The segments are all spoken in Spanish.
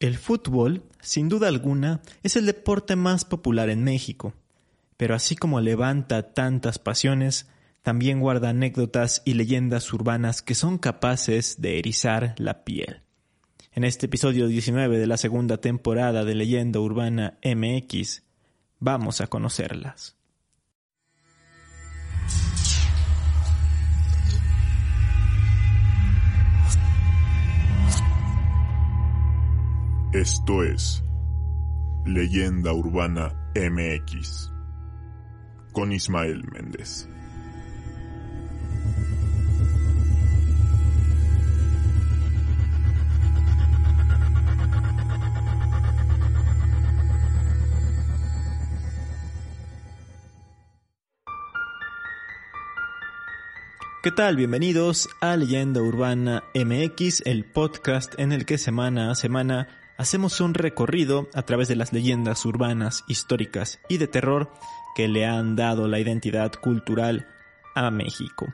El fútbol, sin duda alguna, es el deporte más popular en México, pero así como levanta tantas pasiones, también guarda anécdotas y leyendas urbanas que son capaces de erizar la piel. En este episodio 19 de la segunda temporada de Leyenda Urbana MX, vamos a conocerlas. Esto es Leyenda Urbana MX con Ismael Méndez. ¿Qué tal? Bienvenidos a Leyenda Urbana MX, el podcast en el que semana a semana hacemos un recorrido a través de las leyendas urbanas, históricas y de terror que le han dado la identidad cultural a México.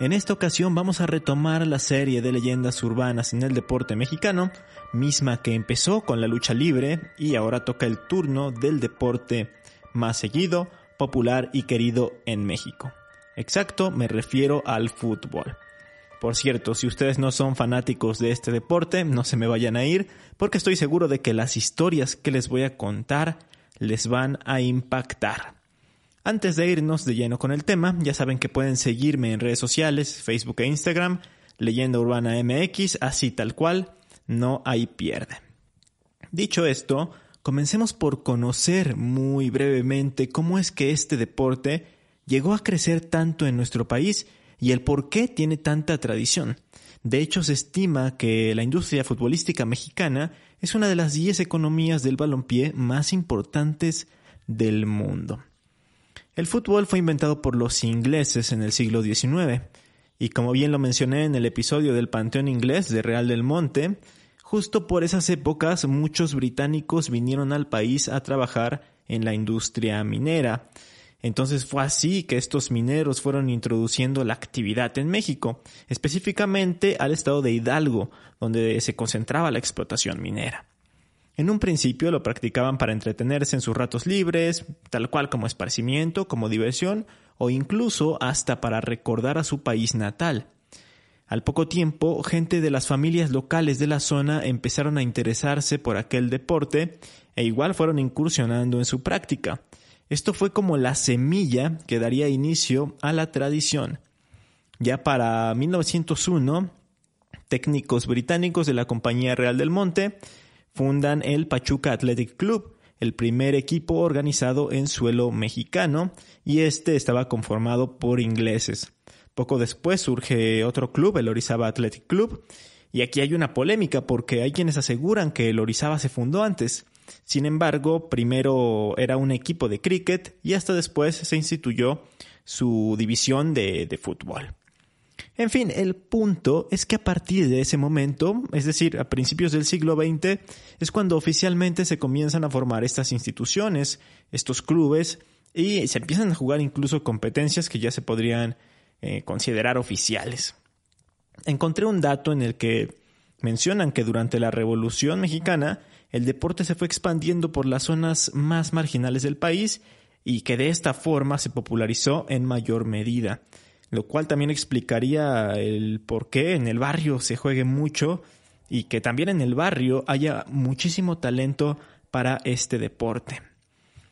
En esta ocasión vamos a retomar la serie de leyendas urbanas en el deporte mexicano, misma que empezó con la lucha libre y ahora toca el turno del deporte más seguido, popular y querido en México. Exacto, me refiero al fútbol. Por cierto, si ustedes no son fanáticos de este deporte, no se me vayan a ir, porque estoy seguro de que las historias que les voy a contar les van a impactar. Antes de irnos de lleno con el tema, ya saben que pueden seguirme en redes sociales, Facebook e Instagram, Leyenda Urbana MX, así tal cual, no hay pierde. Dicho esto, comencemos por conocer muy brevemente cómo es que este deporte llegó a crecer tanto en nuestro país y el por qué tiene tanta tradición. De hecho, se estima que la industria futbolística mexicana es una de las 10 economías del balompié más importantes del mundo. El fútbol fue inventado por los ingleses en el siglo XIX, y como bien lo mencioné en el episodio del Panteón Inglés de Real del Monte, justo por esas épocas muchos británicos vinieron al país a trabajar en la industria minera, entonces fue así que estos mineros fueron introduciendo la actividad en México, específicamente al estado de Hidalgo, donde se concentraba la explotación minera. En un principio lo practicaban para entretenerse en sus ratos libres, tal cual como esparcimiento, como diversión, o incluso hasta para recordar a su país natal. Al poco tiempo, gente de las familias locales de la zona empezaron a interesarse por aquel deporte e igual fueron incursionando en su práctica. Esto fue como la semilla que daría inicio a la tradición. Ya para 1901, técnicos británicos de la Compañía Real del Monte fundan el Pachuca Athletic Club, el primer equipo organizado en suelo mexicano, y este estaba conformado por ingleses. Poco después surge otro club, el Orizaba Athletic Club, y aquí hay una polémica porque hay quienes aseguran que el Orizaba se fundó antes, sin embargo, primero era un equipo de cricket y hasta después se instituyó su división de, fútbol. En fin, el punto es que a partir de ese momento, es decir, a principios del siglo XX, es cuando oficialmente se comienzan a formar estas instituciones, estos clubes, y se empiezan a jugar incluso competencias que ya se podrían eh, considerar oficiales. Encontré un dato en el que mencionan que durante la Revolución Mexicana el deporte se fue expandiendo por las zonas más marginales del país y que de esta forma se popularizó en mayor medida, lo cual también explicaría el por qué en el barrio se juegue mucho y que también en el barrio haya muchísimo talento para este deporte.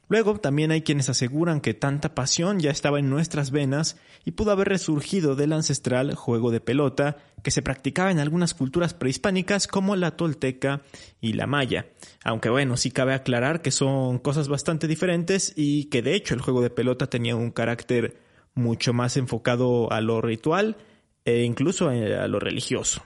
Luego también hay quienes aseguran que tanta pasión ya estaba en nuestras venas y pudo haber resurgido del ancestral juego de pelota que se practicaba en algunas culturas prehispánicas como la tolteca y la maya. Aunque bueno, sí cabe aclarar que son cosas bastante diferentes y que de hecho el juego de pelota tenía un carácter mucho más enfocado a lo ritual e incluso a lo religioso.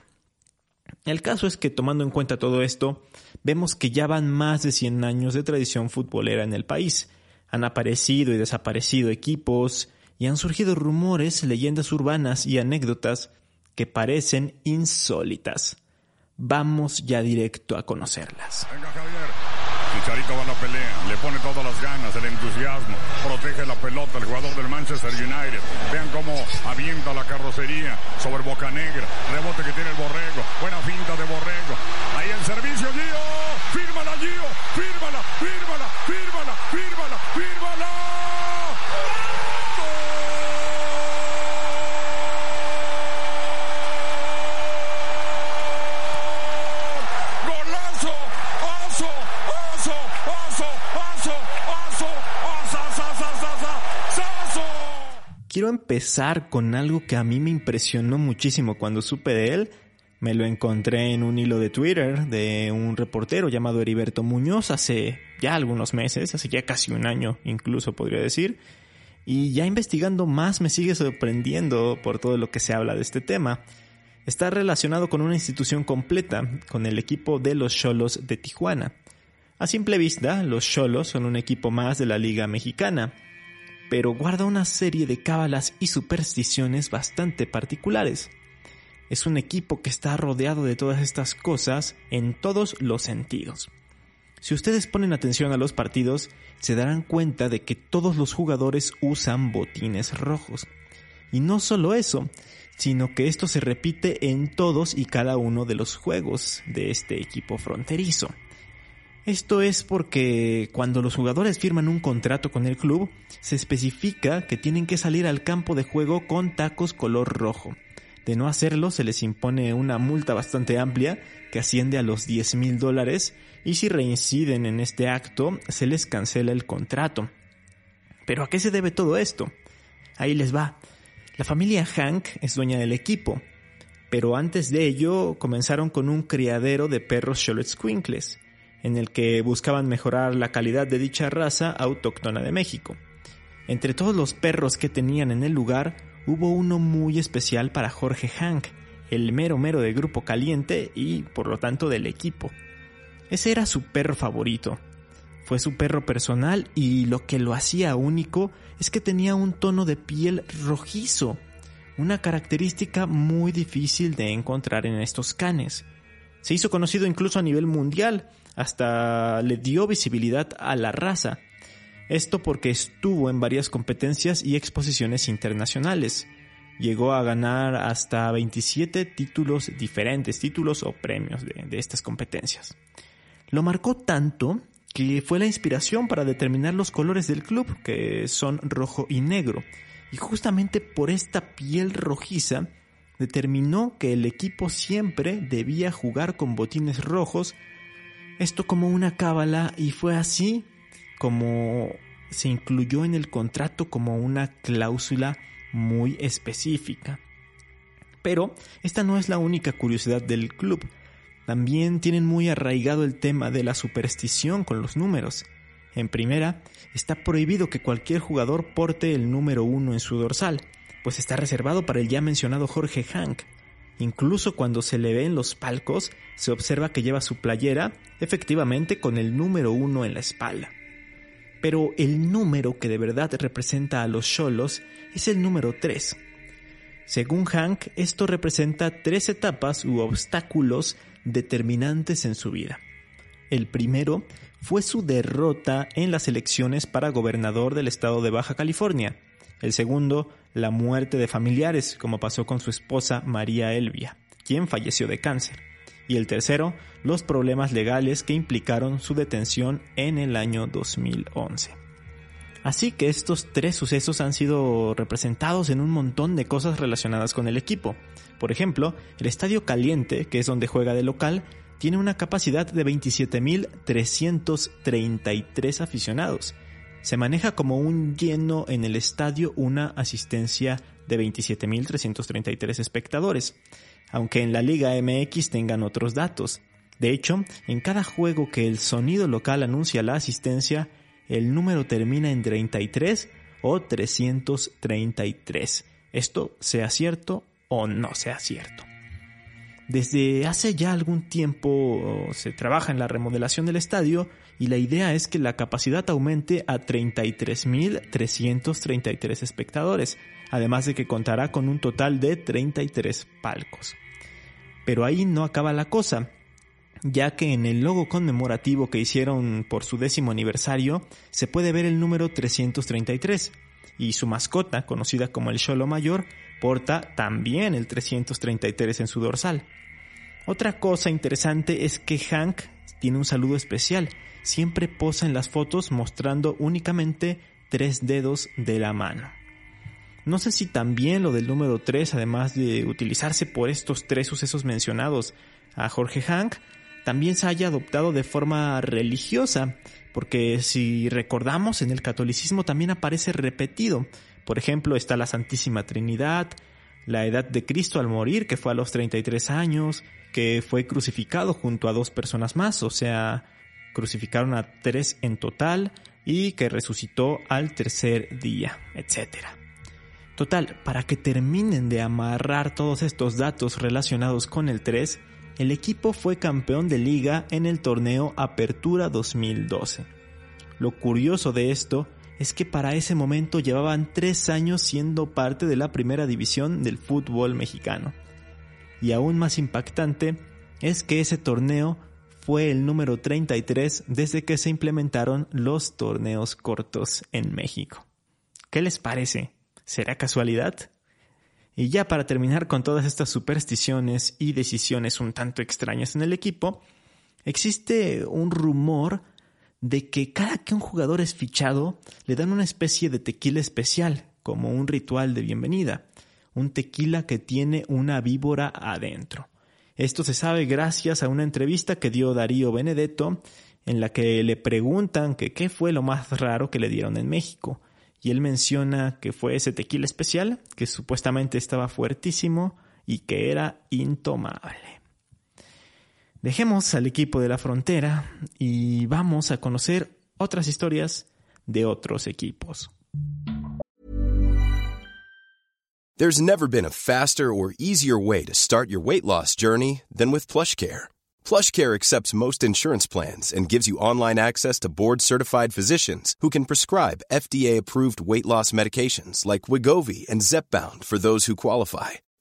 El caso es que tomando en cuenta todo esto, vemos que ya van más de 100 años de tradición futbolera en el país. Han aparecido y desaparecido equipos y han surgido rumores, leyendas urbanas y anécdotas que parecen insólitas. Vamos ya directo a conocerlas. Chicharito va a la pelea, le pone todas las ganas, el entusiasmo, protege la pelota el jugador del Manchester United. Vean cómo avienta la carrocería sobre Boca Negra, rebote que tiene el Borrego, buena finta de Borrego fírmala, fírmala, fírmala, fírmala, fírmala. ¡Golazo! ¡Oso! ¡Oso! ¡Oso! ¡Oso! ¡Oso! ¡Oso! Quiero empezar con algo que a mí me impresionó muchísimo cuando supe de él me lo encontré en un hilo de Twitter de un reportero llamado Heriberto Muñoz hace ya algunos meses, hace ya casi un año incluso podría decir. Y ya investigando más me sigue sorprendiendo por todo lo que se habla de este tema. Está relacionado con una institución completa, con el equipo de los Cholos de Tijuana. A simple vista, los Cholos son un equipo más de la Liga Mexicana, pero guarda una serie de cábalas y supersticiones bastante particulares. Es un equipo que está rodeado de todas estas cosas en todos los sentidos. Si ustedes ponen atención a los partidos, se darán cuenta de que todos los jugadores usan botines rojos. Y no solo eso, sino que esto se repite en todos y cada uno de los juegos de este equipo fronterizo. Esto es porque cuando los jugadores firman un contrato con el club, se especifica que tienen que salir al campo de juego con tacos color rojo. De no hacerlo, se les impone una multa bastante amplia que asciende a los 10 mil dólares y si reinciden en este acto, se les cancela el contrato. Pero ¿a qué se debe todo esto? Ahí les va. La familia Hank es dueña del equipo, pero antes de ello comenzaron con un criadero de perros Quinkles en el que buscaban mejorar la calidad de dicha raza autóctona de México. Entre todos los perros que tenían en el lugar, hubo uno muy especial para Jorge Hank, el mero mero de Grupo Caliente y por lo tanto del equipo. Ese era su perro favorito. Fue su perro personal y lo que lo hacía único es que tenía un tono de piel rojizo, una característica muy difícil de encontrar en estos canes. Se hizo conocido incluso a nivel mundial, hasta le dio visibilidad a la raza. Esto porque estuvo en varias competencias y exposiciones internacionales. Llegó a ganar hasta 27 títulos diferentes, títulos o premios de, de estas competencias. Lo marcó tanto que fue la inspiración para determinar los colores del club, que son rojo y negro. Y justamente por esta piel rojiza, determinó que el equipo siempre debía jugar con botines rojos esto como una cábala y fue así como se incluyó en el contrato como una cláusula muy específica. Pero esta no es la única curiosidad del club. También tienen muy arraigado el tema de la superstición con los números. En primera, está prohibido que cualquier jugador porte el número uno en su dorsal, pues está reservado para el ya mencionado Jorge Hank, Incluso cuando se le ve en los palcos, se observa que lleva su playera, efectivamente con el número uno en la espalda. Pero el número que de verdad representa a los cholos es el número 3. Según Hank, esto representa tres etapas u obstáculos determinantes en su vida. El primero fue su derrota en las elecciones para gobernador del estado de Baja California. El segundo, la muerte de familiares, como pasó con su esposa María Elvia, quien falleció de cáncer. Y el tercero, los problemas legales que implicaron su detención en el año 2011. Así que estos tres sucesos han sido representados en un montón de cosas relacionadas con el equipo. Por ejemplo, el Estadio Caliente, que es donde juega de local, tiene una capacidad de 27.333 aficionados se maneja como un lleno en el estadio, una asistencia de 27.333 espectadores, aunque en la Liga MX tengan otros datos. De hecho, en cada juego que el sonido local anuncia la asistencia, el número termina en 33 o 333. Esto sea cierto o no sea cierto. Desde hace ya algún tiempo se trabaja en la remodelación del estadio y la idea es que la capacidad aumente a 33.333 espectadores, además de que contará con un total de 33 palcos. Pero ahí no acaba la cosa, ya que en el logo conmemorativo que hicieron por su décimo aniversario se puede ver el número 333 y su mascota, conocida como el Cholo Mayor, porta también el 333 en su dorsal. Otra cosa interesante es que Hank tiene un saludo especial siempre posa en las fotos mostrando únicamente tres dedos de la mano. No sé si también lo del número 3, además de utilizarse por estos tres sucesos mencionados a Jorge Hank, también se haya adoptado de forma religiosa, porque si recordamos en el catolicismo también aparece repetido. Por ejemplo, está la Santísima Trinidad, la edad de Cristo al morir, que fue a los 33 años, que fue crucificado junto a dos personas más, o sea, crucificaron a tres en total, y que resucitó al tercer día, etc. Total, para que terminen de amarrar todos estos datos relacionados con el 3, el equipo fue campeón de liga en el torneo Apertura 2012. Lo curioso de esto es que para ese momento llevaban tres años siendo parte de la primera división del fútbol mexicano. Y aún más impactante es que ese torneo fue el número 33 desde que se implementaron los torneos cortos en México. ¿Qué les parece? ¿Será casualidad? Y ya para terminar con todas estas supersticiones y decisiones un tanto extrañas en el equipo, existe un rumor de que cada que un jugador es fichado, le dan una especie de tequila especial, como un ritual de bienvenida, un tequila que tiene una víbora adentro. Esto se sabe gracias a una entrevista que dio Darío Benedetto, en la que le preguntan que qué fue lo más raro que le dieron en México. Y él menciona que fue ese tequila especial, que supuestamente estaba fuertísimo y que era intomable. Dejemos al equipo de la frontera y vamos a conocer otras historias de otros equipos. There's never been a faster or easier way to start your weight loss journey than with PlushCare. PlushCare accepts most insurance plans and gives you online access to board-certified physicians who can prescribe FDA-approved weight loss medications like Wigovi and Zepbound for those who qualify.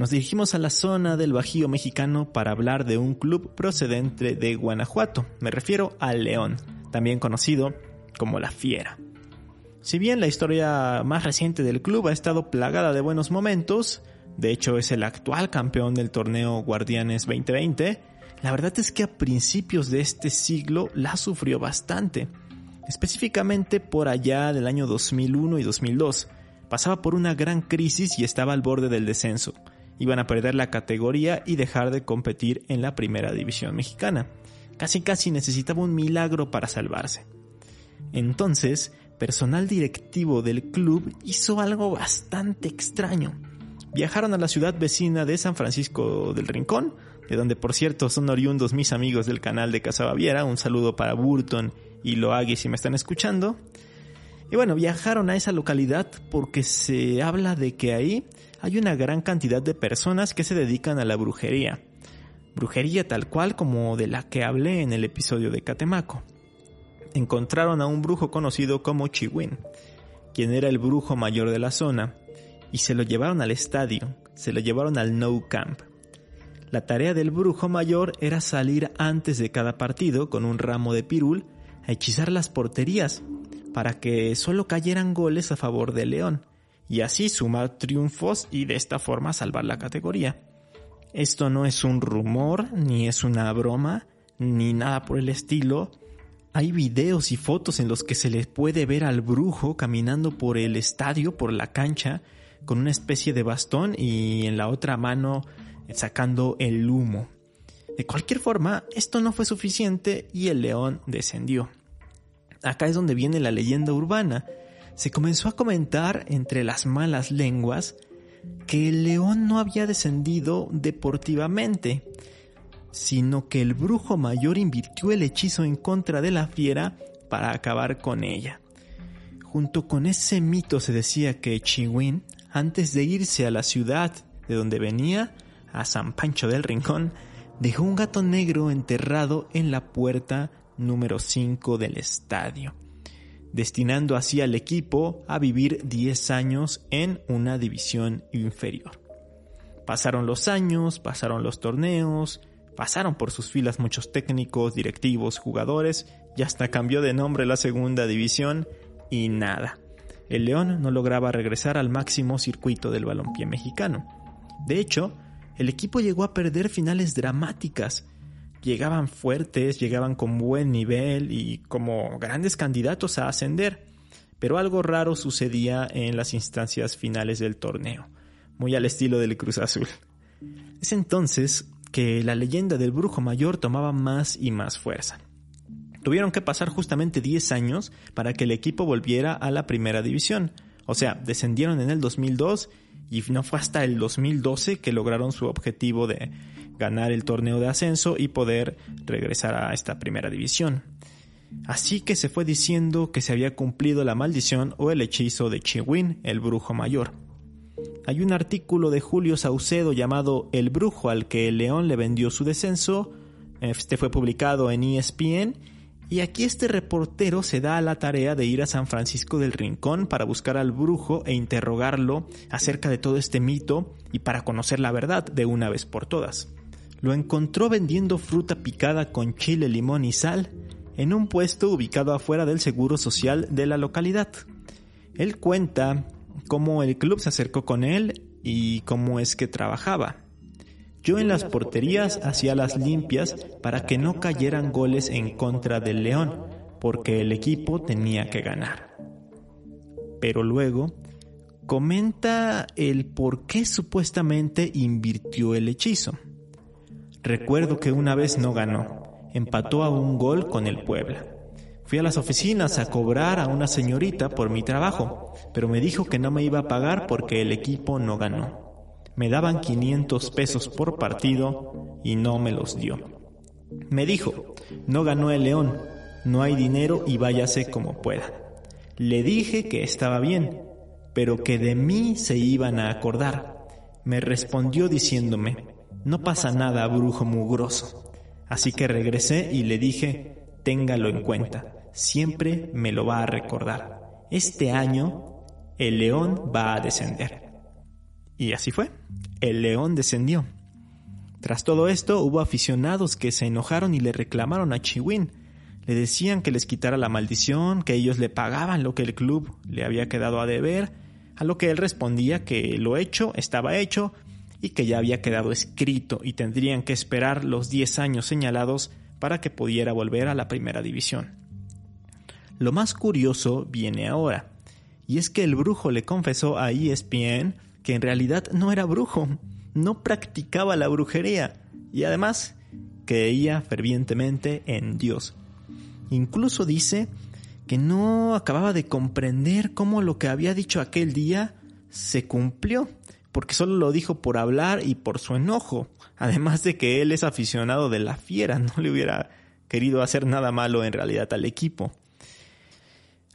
Nos dirigimos a la zona del Bajío mexicano para hablar de un club procedente de Guanajuato. Me refiero al León, también conocido como la Fiera. Si bien la historia más reciente del club ha estado plagada de buenos momentos, de hecho es el actual campeón del torneo Guardianes 2020, la verdad es que a principios de este siglo la sufrió bastante, específicamente por allá del año 2001 y 2002. Pasaba por una gran crisis y estaba al borde del descenso iban a perder la categoría y dejar de competir en la primera división mexicana. Casi casi necesitaba un milagro para salvarse. Entonces, personal directivo del club hizo algo bastante extraño. Viajaron a la ciudad vecina de San Francisco del Rincón, de donde por cierto son oriundos mis amigos del canal de Casa Baviera, un saludo para Burton y Loagui si me están escuchando. Y bueno, viajaron a esa localidad porque se habla de que ahí hay una gran cantidad de personas que se dedican a la brujería. Brujería tal cual como de la que hablé en el episodio de Catemaco. Encontraron a un brujo conocido como Chiwin, quien era el brujo mayor de la zona, y se lo llevaron al estadio, se lo llevaron al No Camp. La tarea del brujo mayor era salir antes de cada partido con un ramo de pirul a hechizar las porterías para que solo cayeran goles a favor de León y así sumar triunfos y de esta forma salvar la categoría. Esto no es un rumor, ni es una broma, ni nada por el estilo. Hay videos y fotos en los que se le puede ver al brujo caminando por el estadio, por la cancha, con una especie de bastón y en la otra mano sacando el humo. De cualquier forma, esto no fue suficiente y el león descendió. Acá es donde viene la leyenda urbana, se comenzó a comentar entre las malas lenguas que el león no había descendido deportivamente, sino que el brujo mayor invirtió el hechizo en contra de la fiera para acabar con ella. Junto con ese mito se decía que Chiwin, antes de irse a la ciudad de donde venía, a San Pancho del Rincón, dejó un gato negro enterrado en la puerta número 5 del estadio, destinando así al equipo a vivir 10 años en una división inferior. Pasaron los años, pasaron los torneos, pasaron por sus filas muchos técnicos, directivos, jugadores, y hasta cambió de nombre la segunda división y nada. El León no lograba regresar al máximo circuito del balompié mexicano. De hecho, el equipo llegó a perder finales dramáticas. Llegaban fuertes, llegaban con buen nivel y como grandes candidatos a ascender. Pero algo raro sucedía en las instancias finales del torneo, muy al estilo del Cruz Azul. Es entonces que la leyenda del brujo mayor tomaba más y más fuerza. Tuvieron que pasar justamente 10 años para que el equipo volviera a la primera división. O sea, descendieron en el 2002 y no fue hasta el 2012 que lograron su objetivo de ganar el torneo de ascenso y poder regresar a esta primera división. Así que se fue diciendo que se había cumplido la maldición o el hechizo de Chiwin, el brujo mayor. Hay un artículo de Julio Saucedo llamado El brujo al que el león le vendió su descenso. Este fue publicado en ESPN y aquí este reportero se da a la tarea de ir a San Francisco del Rincón para buscar al brujo e interrogarlo acerca de todo este mito y para conocer la verdad de una vez por todas. Lo encontró vendiendo fruta picada con chile, limón y sal en un puesto ubicado afuera del Seguro Social de la localidad. Él cuenta cómo el club se acercó con él y cómo es que trabajaba. Yo en las porterías hacía las limpias para que no cayeran goles en contra del León, porque el equipo tenía que ganar. Pero luego comenta el por qué supuestamente invirtió el hechizo. Recuerdo que una vez no ganó, empató a un gol con el Puebla. Fui a las oficinas a cobrar a una señorita por mi trabajo, pero me dijo que no me iba a pagar porque el equipo no ganó. Me daban 500 pesos por partido y no me los dio. Me dijo, no ganó el león, no hay dinero y váyase como pueda. Le dije que estaba bien, pero que de mí se iban a acordar. Me respondió diciéndome, no pasa nada, brujo mugroso. Así que regresé y le dije, téngalo en cuenta, siempre me lo va a recordar. Este año el león va a descender. Y así fue. El león descendió. Tras todo esto, hubo aficionados que se enojaron y le reclamaron a Chiwin. Le decían que les quitara la maldición, que ellos le pagaban lo que el club le había quedado a deber, a lo que él respondía que lo hecho estaba hecho y que ya había quedado escrito y tendrían que esperar los 10 años señalados para que pudiera volver a la primera división. Lo más curioso viene ahora, y es que el brujo le confesó a ESPN que en realidad no era brujo, no practicaba la brujería y además creía fervientemente en Dios. Incluso dice que no acababa de comprender cómo lo que había dicho aquel día se cumplió, porque solo lo dijo por hablar y por su enojo, además de que él es aficionado de la fiera, no le hubiera querido hacer nada malo en realidad al equipo.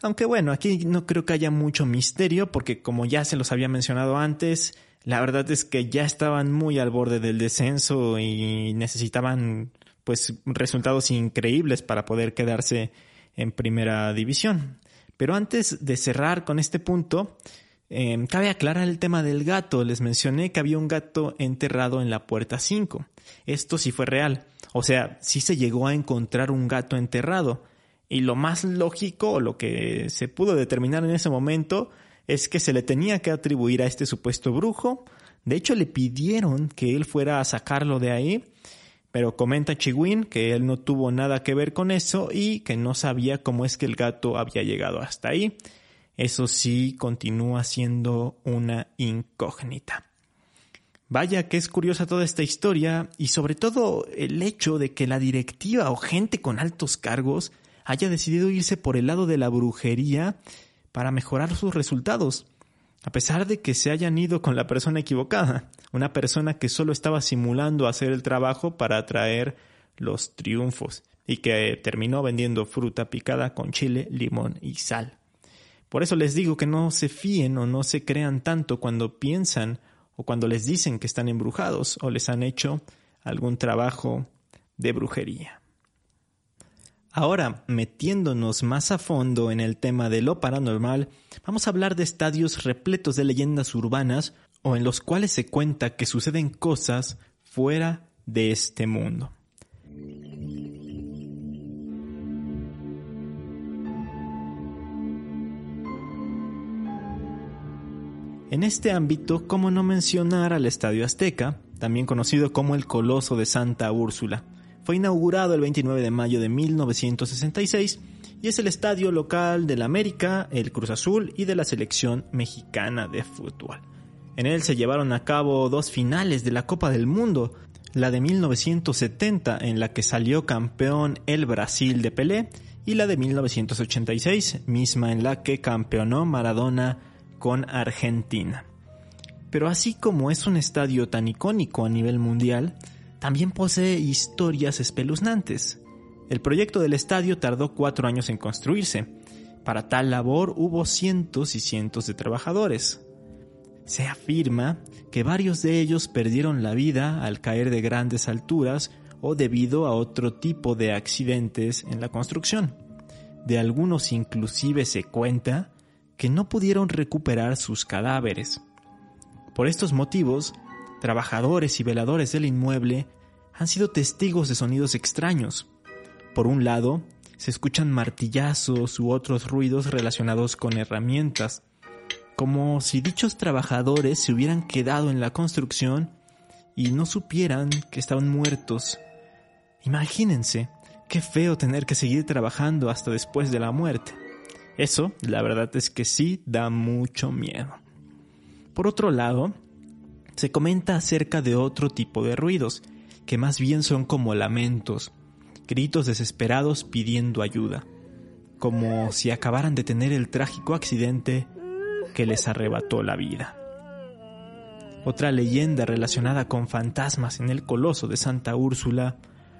Aunque bueno, aquí no creo que haya mucho misterio porque como ya se los había mencionado antes, la verdad es que ya estaban muy al borde del descenso y necesitaban pues resultados increíbles para poder quedarse en primera división. Pero antes de cerrar con este punto, em, cabe aclarar el tema del gato. Les mencioné que había un gato enterrado en la puerta 5. Esto sí fue real. O sea, sí se llegó a encontrar un gato enterrado. Y lo más lógico, o lo que se pudo determinar en ese momento, es que se le tenía que atribuir a este supuesto brujo. De hecho, le pidieron que él fuera a sacarlo de ahí, pero comenta Chiwin que él no tuvo nada que ver con eso y que no sabía cómo es que el gato había llegado hasta ahí. Eso sí continúa siendo una incógnita. Vaya que es curiosa toda esta historia y sobre todo el hecho de que la directiva o gente con altos cargos haya decidido irse por el lado de la brujería para mejorar sus resultados, a pesar de que se hayan ido con la persona equivocada, una persona que solo estaba simulando hacer el trabajo para atraer los triunfos y que terminó vendiendo fruta picada con chile, limón y sal. Por eso les digo que no se fíen o no se crean tanto cuando piensan o cuando les dicen que están embrujados o les han hecho algún trabajo de brujería. Ahora, metiéndonos más a fondo en el tema de lo paranormal, vamos a hablar de estadios repletos de leyendas urbanas o en los cuales se cuenta que suceden cosas fuera de este mundo. En este ámbito, ¿cómo no mencionar al Estadio Azteca, también conocido como el Coloso de Santa Úrsula? Fue inaugurado el 29 de mayo de 1966 y es el estadio local del América, el Cruz Azul y de la selección mexicana de fútbol. En él se llevaron a cabo dos finales de la Copa del Mundo, la de 1970 en la que salió campeón el Brasil de Pelé y la de 1986, misma en la que campeonó Maradona con Argentina. Pero así como es un estadio tan icónico a nivel mundial, también posee historias espeluznantes. El proyecto del estadio tardó cuatro años en construirse. Para tal labor hubo cientos y cientos de trabajadores. Se afirma que varios de ellos perdieron la vida al caer de grandes alturas o debido a otro tipo de accidentes en la construcción. De algunos inclusive se cuenta que no pudieron recuperar sus cadáveres. Por estos motivos, trabajadores y veladores del inmueble han sido testigos de sonidos extraños. Por un lado, se escuchan martillazos u otros ruidos relacionados con herramientas, como si dichos trabajadores se hubieran quedado en la construcción y no supieran que estaban muertos. Imagínense, qué feo tener que seguir trabajando hasta después de la muerte. Eso, la verdad es que sí da mucho miedo. Por otro lado, se comenta acerca de otro tipo de ruidos, que más bien son como lamentos, gritos desesperados pidiendo ayuda, como si acabaran de tener el trágico accidente que les arrebató la vida. Otra leyenda relacionada con fantasmas en el Coloso de Santa Úrsula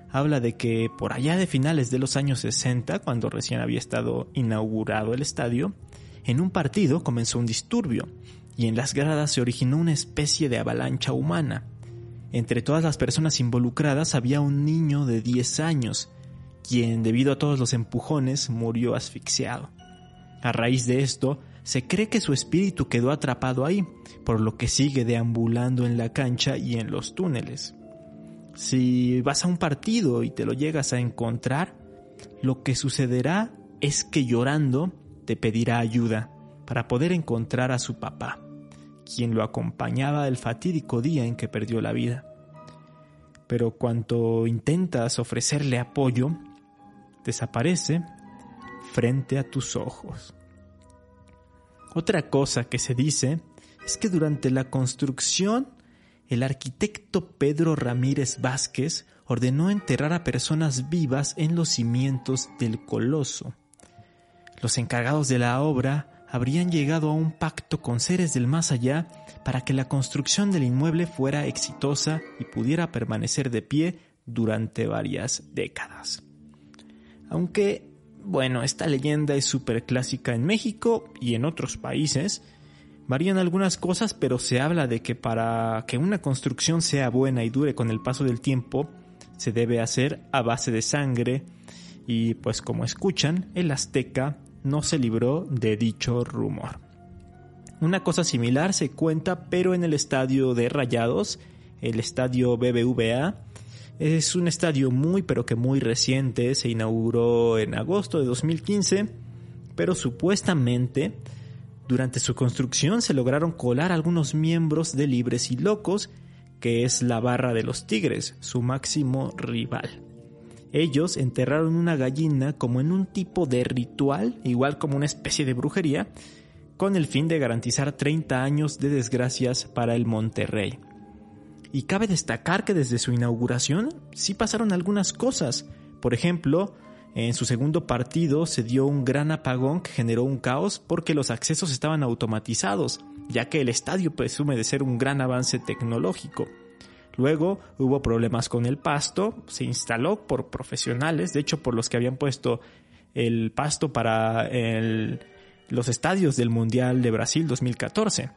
habla de que por allá de finales de los años 60, cuando recién había estado inaugurado el estadio, en un partido comenzó un disturbio y en las gradas se originó una especie de avalancha humana. Entre todas las personas involucradas había un niño de 10 años, quien debido a todos los empujones murió asfixiado. A raíz de esto, se cree que su espíritu quedó atrapado ahí, por lo que sigue deambulando en la cancha y en los túneles. Si vas a un partido y te lo llegas a encontrar, lo que sucederá es que llorando te pedirá ayuda para poder encontrar a su papá, quien lo acompañaba el fatídico día en que perdió la vida. Pero cuando intentas ofrecerle apoyo, desaparece frente a tus ojos. Otra cosa que se dice es que durante la construcción el arquitecto Pedro Ramírez Vázquez ordenó enterrar a personas vivas en los cimientos del coloso. Los encargados de la obra habrían llegado a un pacto con seres del más allá para que la construcción del inmueble fuera exitosa y pudiera permanecer de pie durante varias décadas. Aunque, bueno, esta leyenda es súper clásica en México y en otros países, Varían algunas cosas, pero se habla de que para que una construcción sea buena y dure con el paso del tiempo, se debe hacer a base de sangre y pues como escuchan, el azteca no se libró de dicho rumor. Una cosa similar se cuenta pero en el estadio de Rayados, el estadio BBVA, es un estadio muy pero que muy reciente, se inauguró en agosto de 2015, pero supuestamente durante su construcción se lograron colar algunos miembros de Libres y Locos, que es la barra de los Tigres, su máximo rival. Ellos enterraron una gallina como en un tipo de ritual, igual como una especie de brujería, con el fin de garantizar 30 años de desgracias para el Monterrey. Y cabe destacar que desde su inauguración sí pasaron algunas cosas. Por ejemplo, en su segundo partido se dio un gran apagón que generó un caos porque los accesos estaban automatizados, ya que el estadio presume de ser un gran avance tecnológico. Luego hubo problemas con el pasto, se instaló por profesionales, de hecho por los que habían puesto el pasto para los estadios del Mundial de Brasil 2014.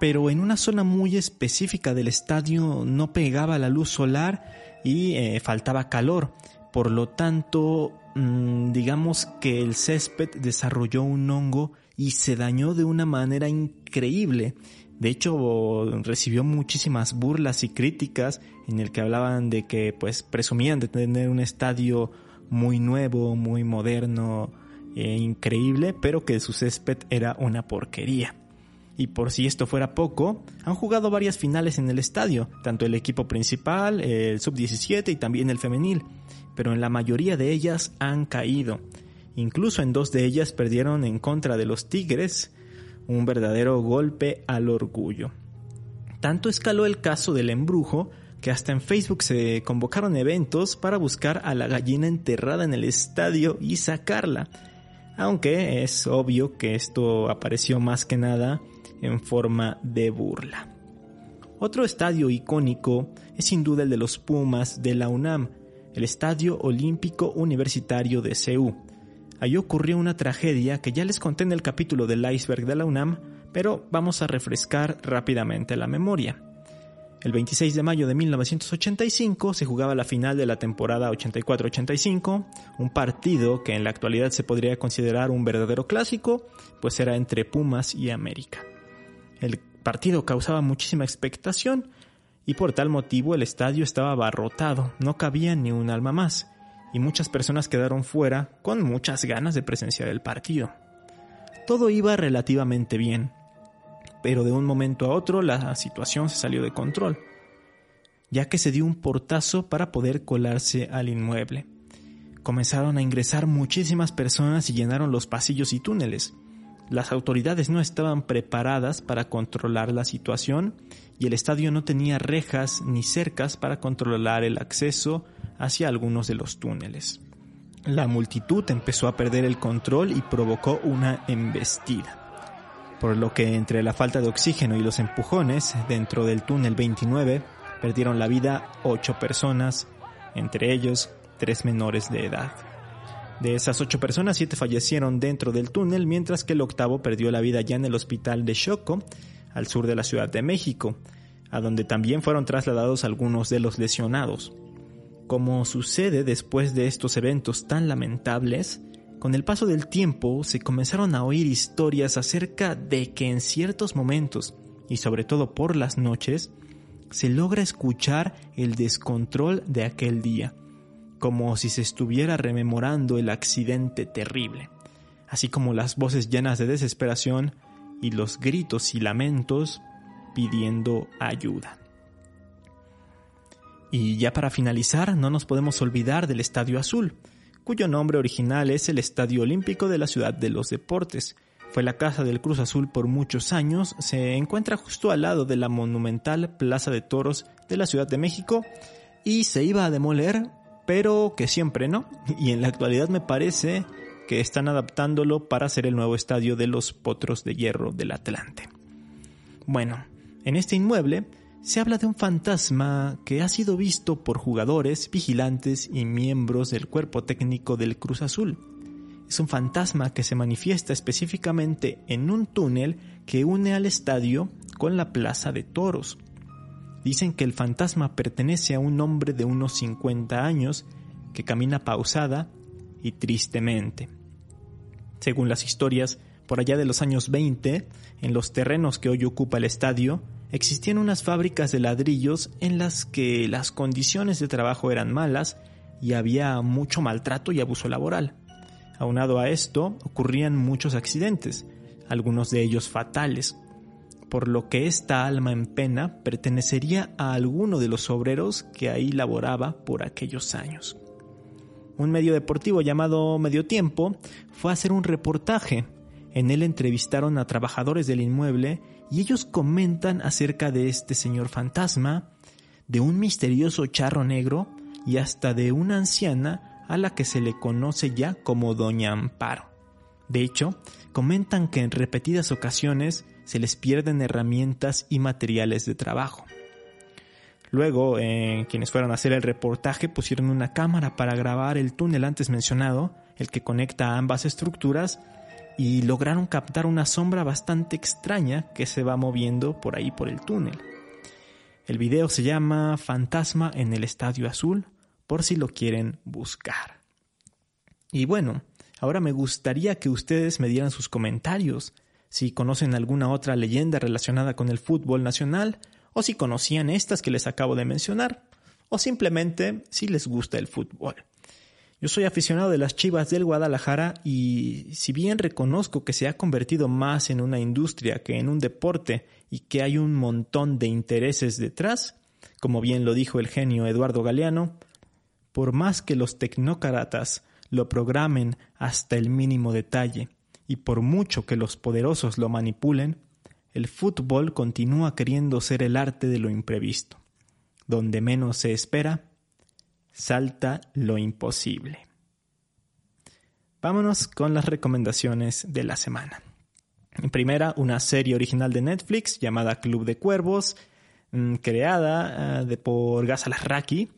pero en una zona muy específica del estadio no pegaba la luz solar y eh, faltaba calor. Por lo tanto, mm, digamos que el césped desarrolló un hongo y se dañó de una manera increíble. De hecho, recibió muchísimas burlas y críticas en el que hablaban de que pues presumían de tener un estadio muy nuevo, muy moderno, e increíble, pero que su césped era una porquería. Y por si esto fuera poco, han jugado varias finales en el estadio, tanto el equipo principal, el sub-17 y también el femenil, pero en la mayoría de ellas han caído. Incluso en dos de ellas perdieron en contra de los Tigres, un verdadero golpe al orgullo. Tanto escaló el caso del embrujo que hasta en Facebook se convocaron eventos para buscar a la gallina enterrada en el estadio y sacarla. Aunque es obvio que esto apareció más que nada en forma de burla. Otro estadio icónico es sin duda el de los Pumas de la UNAM, el Estadio Olímpico Universitario de CEU. Allí ocurrió una tragedia que ya les conté en el capítulo del iceberg de la UNAM, pero vamos a refrescar rápidamente la memoria. El 26 de mayo de 1985 se jugaba la final de la temporada 84-85, un partido que en la actualidad se podría considerar un verdadero clásico, pues era entre Pumas y América. El partido causaba muchísima expectación y por tal motivo el estadio estaba abarrotado, no cabía ni un alma más, y muchas personas quedaron fuera con muchas ganas de presenciar el partido. Todo iba relativamente bien, pero de un momento a otro la situación se salió de control, ya que se dio un portazo para poder colarse al inmueble. Comenzaron a ingresar muchísimas personas y llenaron los pasillos y túneles. Las autoridades no estaban preparadas para controlar la situación y el estadio no tenía rejas ni cercas para controlar el acceso hacia algunos de los túneles. La multitud empezó a perder el control y provocó una embestida, por lo que entre la falta de oxígeno y los empujones dentro del túnel 29 perdieron la vida ocho personas, entre ellos tres menores de edad. De esas ocho personas, siete fallecieron dentro del túnel, mientras que el octavo perdió la vida ya en el hospital de Choco, al sur de la Ciudad de México, a donde también fueron trasladados algunos de los lesionados. Como sucede después de estos eventos tan lamentables, con el paso del tiempo se comenzaron a oír historias acerca de que en ciertos momentos, y sobre todo por las noches, se logra escuchar el descontrol de aquel día como si se estuviera rememorando el accidente terrible, así como las voces llenas de desesperación y los gritos y lamentos pidiendo ayuda. Y ya para finalizar, no nos podemos olvidar del Estadio Azul, cuyo nombre original es el Estadio Olímpico de la Ciudad de los Deportes. Fue la casa del Cruz Azul por muchos años, se encuentra justo al lado de la monumental Plaza de Toros de la Ciudad de México y se iba a demoler pero que siempre no. Y en la actualidad me parece que están adaptándolo para ser el nuevo estadio de los Potros de Hierro del Atlante. Bueno, en este inmueble se habla de un fantasma que ha sido visto por jugadores, vigilantes y miembros del cuerpo técnico del Cruz Azul. Es un fantasma que se manifiesta específicamente en un túnel que une al estadio con la Plaza de Toros. Dicen que el fantasma pertenece a un hombre de unos 50 años que camina pausada y tristemente. Según las historias, por allá de los años 20, en los terrenos que hoy ocupa el estadio, existían unas fábricas de ladrillos en las que las condiciones de trabajo eran malas y había mucho maltrato y abuso laboral. Aunado a esto, ocurrían muchos accidentes, algunos de ellos fatales, por lo que esta alma en pena pertenecería a alguno de los obreros que ahí laboraba por aquellos años. Un medio deportivo llamado Medio Tiempo fue a hacer un reportaje. En él entrevistaron a trabajadores del inmueble y ellos comentan acerca de este señor fantasma, de un misterioso charro negro y hasta de una anciana a la que se le conoce ya como Doña Amparo. De hecho, comentan que en repetidas ocasiones se les pierden herramientas y materiales de trabajo. Luego, eh, quienes fueron a hacer el reportaje pusieron una cámara para grabar el túnel antes mencionado, el que conecta ambas estructuras, y lograron captar una sombra bastante extraña que se va moviendo por ahí por el túnel. El video se llama Fantasma en el Estadio Azul, por si lo quieren buscar. Y bueno, ahora me gustaría que ustedes me dieran sus comentarios, si conocen alguna otra leyenda relacionada con el fútbol nacional, o si conocían estas que les acabo de mencionar, o simplemente si les gusta el fútbol. Yo soy aficionado de las Chivas del Guadalajara y si bien reconozco que se ha convertido más en una industria que en un deporte y que hay un montón de intereses detrás, como bien lo dijo el genio Eduardo Galeano, por más que los tecnócratas lo programen hasta el mínimo detalle y por mucho que los poderosos lo manipulen, el fútbol continúa queriendo ser el arte de lo imprevisto. Donde menos se espera, salta lo imposible. Vámonos con las recomendaciones de la semana. En primera, una serie original de Netflix llamada Club de Cuervos, mm, creada ah, de, por Gas Raki.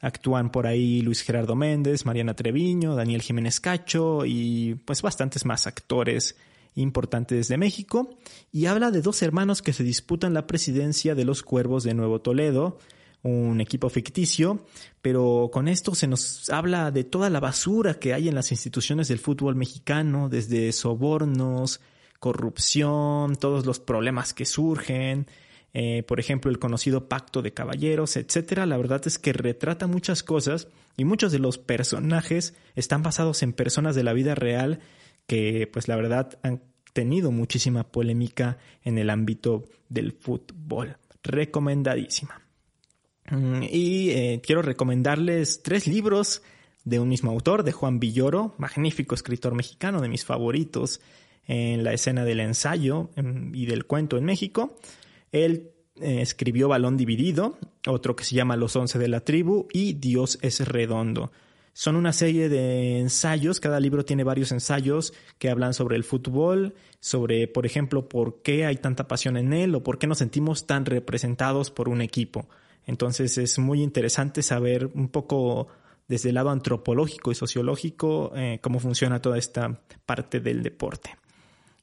Actúan por ahí Luis Gerardo Méndez, Mariana Treviño, Daniel Jiménez Cacho y pues bastantes más actores importantes de México. Y habla de dos hermanos que se disputan la presidencia de los Cuervos de Nuevo Toledo, un equipo ficticio, pero con esto se nos habla de toda la basura que hay en las instituciones del fútbol mexicano, desde sobornos, corrupción, todos los problemas que surgen, eh, por ejemplo, el conocido pacto de caballeros, etcétera. La verdad es que retrata muchas cosas y muchos de los personajes están basados en personas de la vida real que, pues la verdad, han tenido muchísima polémica en el ámbito del fútbol. Recomendadísima. Mm, y eh, quiero recomendarles tres libros de un mismo autor, de Juan Villoro, magnífico escritor mexicano, de mis favoritos en la escena del ensayo em, y del cuento en México. Él eh, escribió Balón Dividido, otro que se llama Los Once de la Tribu y Dios es Redondo. Son una serie de ensayos, cada libro tiene varios ensayos que hablan sobre el fútbol, sobre, por ejemplo, por qué hay tanta pasión en él o por qué nos sentimos tan representados por un equipo. Entonces es muy interesante saber un poco desde el lado antropológico y sociológico eh, cómo funciona toda esta parte del deporte.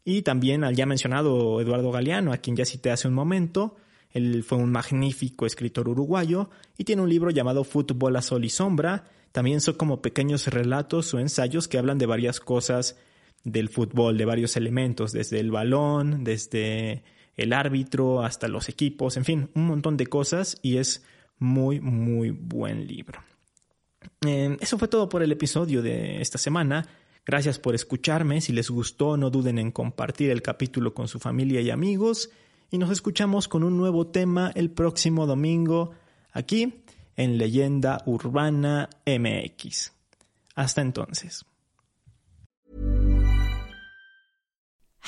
Y también al ya mencionado Eduardo Galeano, a quien ya cité hace un momento, él fue un magnífico escritor uruguayo y tiene un libro llamado Fútbol a Sol y Sombra. También son como pequeños relatos o ensayos que hablan de varias cosas del fútbol, de varios elementos, desde el balón, desde el árbitro, hasta los equipos, en fin, un montón de cosas y es muy, muy buen libro. Eh, eso fue todo por el episodio de esta semana. Gracias por escucharme. Si les gustó, no duden en compartir el capítulo con su familia y amigos. Y nos escuchamos con un nuevo tema el próximo domingo aquí en Leyenda Urbana MX. Hasta entonces.